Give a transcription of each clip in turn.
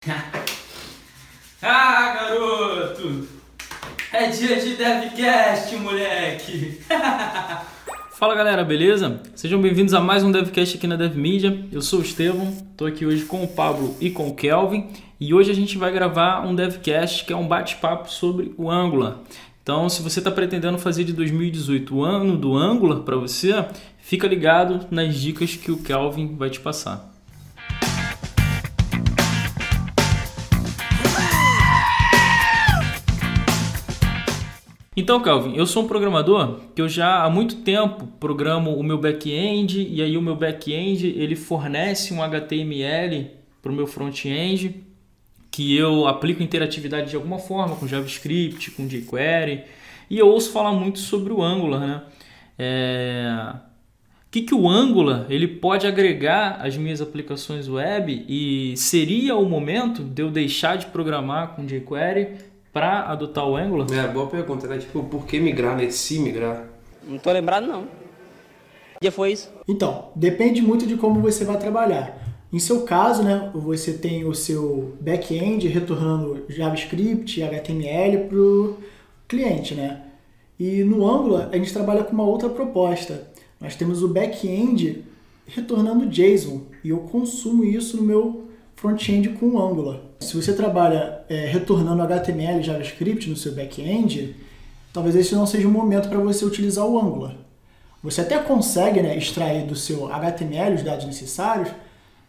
ah, garoto! É dia de DevCast, moleque! Fala galera, beleza? Sejam bem-vindos a mais um DevCast aqui na DevMedia. Eu sou o Estevão, estou aqui hoje com o Pablo e com o Kelvin e hoje a gente vai gravar um DevCast que é um bate-papo sobre o Angular. Então, se você está pretendendo fazer de 2018 o ano do Angular para você, fica ligado nas dicas que o Kelvin vai te passar. Então, Calvin, eu sou um programador que eu já há muito tempo programo o meu back-end e aí o meu back-end ele fornece um HTML para o meu front-end que eu aplico interatividade de alguma forma com JavaScript, com jQuery e eu ouço falar muito sobre o Angular, né? É... O que, que o Angular ele pode agregar às minhas aplicações web e seria o momento de eu deixar de programar com jQuery para adotar o Angular? É, boa pergunta, né? Tipo, por que migrar, né? Se migrar? Não tô lembrado, não. Que dia foi isso? Então, depende muito de como você vai trabalhar. Em seu caso, né, você tem o seu back-end retornando JavaScript, HTML para o cliente, né? E no Angular a gente trabalha com uma outra proposta. Nós temos o back-end retornando JSON e eu consumo isso no meu front-end com o Angular. Se você trabalha é, retornando HTML e JavaScript no seu back-end, talvez esse não seja o momento para você utilizar o Angular. Você até consegue né, extrair do seu HTML os dados necessários,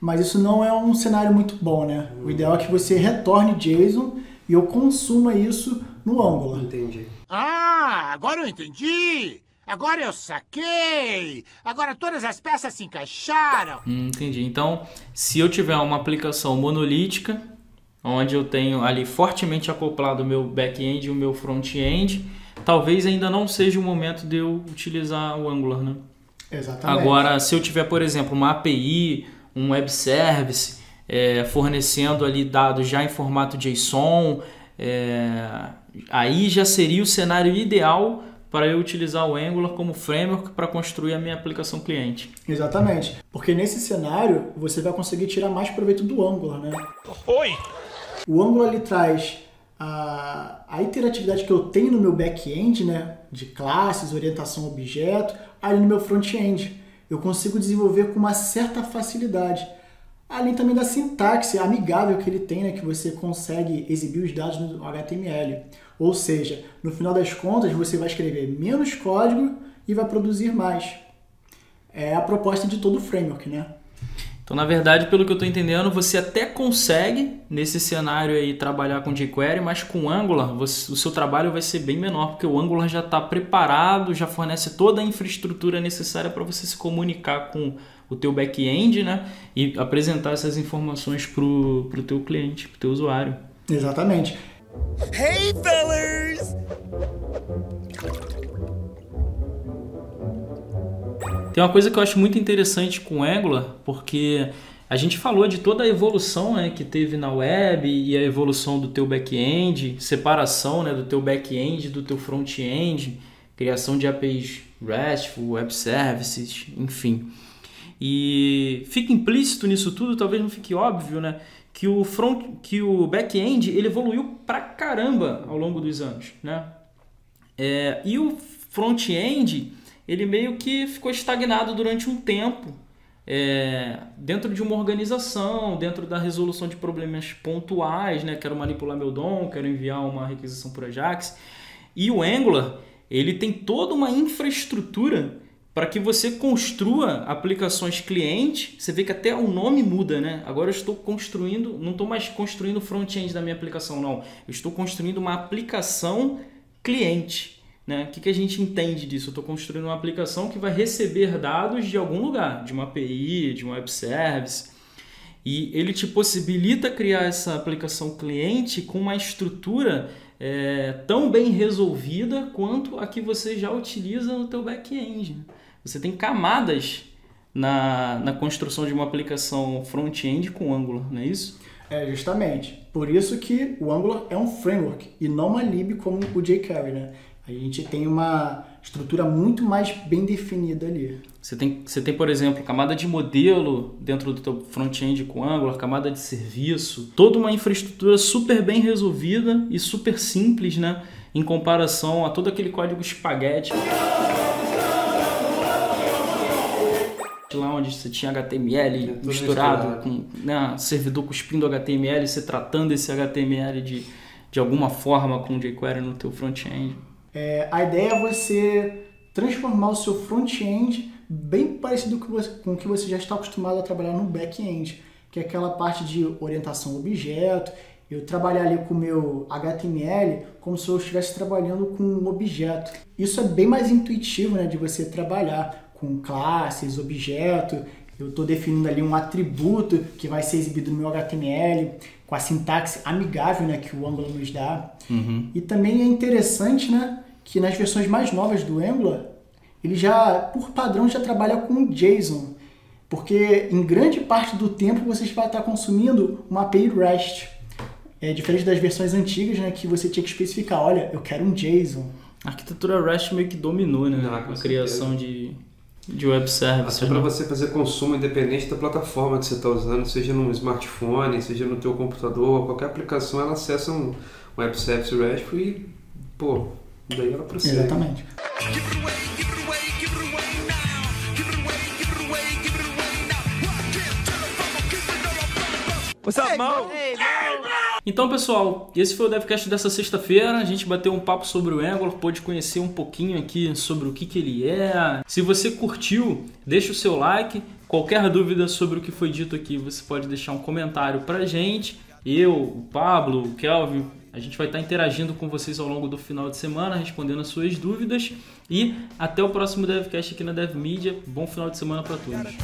mas isso não é um cenário muito bom. Né? O ideal é que você retorne JSON e eu consuma isso no Angular. Entendi. Ah, agora eu entendi! Agora eu saquei! Agora todas as peças se encaixaram! Hum, entendi. Então, se eu tiver uma aplicação monolítica, onde eu tenho ali fortemente acoplado o meu back-end e o meu front-end, talvez ainda não seja o momento de eu utilizar o Angular, né? Exatamente. Agora, se eu tiver, por exemplo, uma API, um web service, é, fornecendo ali dados já em formato JSON, é, aí já seria o cenário ideal para eu utilizar o Angular como framework para construir a minha aplicação cliente. Exatamente, porque nesse cenário você vai conseguir tirar mais proveito do Angular, né? Oi! O Angular ele traz a, a interatividade que eu tenho no meu back-end, né, de classes, orientação a objeto, ali no meu front-end. Eu consigo desenvolver com uma certa facilidade. Além também da sintaxe amigável que ele tem, né, que você consegue exibir os dados no HTML. Ou seja, no final das contas, você vai escrever menos código e vai produzir mais. É a proposta de todo o framework, né? Então, na verdade, pelo que eu estou entendendo, você até consegue nesse cenário aí trabalhar com jQuery, mas com Angular você, o seu trabalho vai ser bem menor, porque o Angular já está preparado, já fornece toda a infraestrutura necessária para você se comunicar com o teu back-end, né? E apresentar essas informações para o teu cliente, para o teu usuário. Exatamente. Hey, fellas! Tem uma coisa que eu acho muito interessante com o Angular, porque a gente falou de toda a evolução né, que teve na web e a evolução do teu back-end, separação né, do teu back-end do teu front-end, criação de APIs RESTful, web services, enfim. E fica implícito nisso tudo, talvez não fique óbvio, né? que o front, que o back-end ele evoluiu pra caramba ao longo dos anos, né? É, e o front-end ele meio que ficou estagnado durante um tempo é, dentro de uma organização, dentro da resolução de problemas pontuais, né? Quero manipular meu DOM, quero enviar uma requisição por Ajax. E o Angular ele tem toda uma infraestrutura para que você construa aplicações cliente. Você vê que até o nome muda, né? Agora eu estou construindo, não estou mais construindo front-end da minha aplicação, não. Eu estou construindo uma aplicação cliente. Né? O que, que a gente entende disso? Eu estou construindo uma aplicação que vai receber dados de algum lugar, de uma API, de um web service. E ele te possibilita criar essa aplicação cliente com uma estrutura é, tão bem resolvida quanto a que você já utiliza no teu back-end. Você tem camadas na, na construção de uma aplicação front-end com Angular, não é isso? É, justamente. Por isso que o Angular é um framework e não uma lib como o jQuery, né? A gente tem uma estrutura muito mais bem definida ali. Você tem, você tem, por exemplo, camada de modelo dentro do teu front-end com Angular, camada de serviço, toda uma infraestrutura super bem resolvida e super simples, né? Em comparação a todo aquele código espaguete. Lá onde você tinha HTML É, misturado com né, servidor cuspindo HTML, você tratando esse HTML de, de alguma forma com jQuery no teu front-end. É, a ideia é você transformar o seu front-end bem parecido com, você- com o que você já está acostumado a trabalhar no back-end, que é aquela parte de orientação objeto, eu trabalhar ali com o meu HTML como se eu estivesse trabalhando com um objeto. Isso é bem mais intuitivo né, de você trabalhar com classes, objeto, eu estou definindo ali um atributo que vai ser exibido no meu HTML, com a sintaxe amigável né, que o Angular nos dá. E também é interessante né, que nas versões mais novas do Angular, ele já, por padrão, já trabalha com JSON. Porque em grande parte do tempo você vai estar consumindo uma API REST. É diferente das versões antigas, né, que você tinha que especificar, olha, eu quero um JSON. A arquitetura REST meio que dominou, né? Ah, com a criação de, de web services. Até para né? você fazer consumo independente da plataforma que você está usando, seja no smartphone, seja no teu computador, qualquer aplicação ela acessa um web service RESTful e, pô, daí ela procede. Exatamente. What's up, Mo? Então, pessoal, esse foi o DevCast dessa sexta-feira. A gente bateu um papo sobre o Angular, pôde conhecer um pouquinho aqui sobre o que, que ele é. Se você curtiu, deixa o seu like. Qualquer dúvida sobre o que foi dito aqui, você pode deixar um comentário pra gente. Eu, o Pablo, o Kelvin, a gente vai estar interagindo com vocês ao longo do final de semana, respondendo as suas dúvidas. E até o próximo DevCast aqui na DevMedia. Bom final de semana pra todos.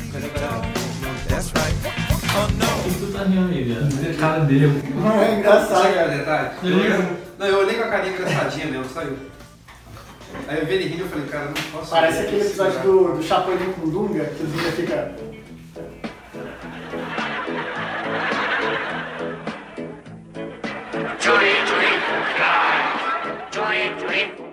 O que tu tá rindo aí, cara dele é É engraçado. Sabe é o detalhe? Eu olhei- Não, eu olhei com a carinha engraçadinha mesmo, saiu. Aí eu vi ele rindo e falei, cara, eu não posso. Parece aquele episódio do, do Chapolin com o Dunga, que o Dunga fica... Johnny Dream, Johnny Dream,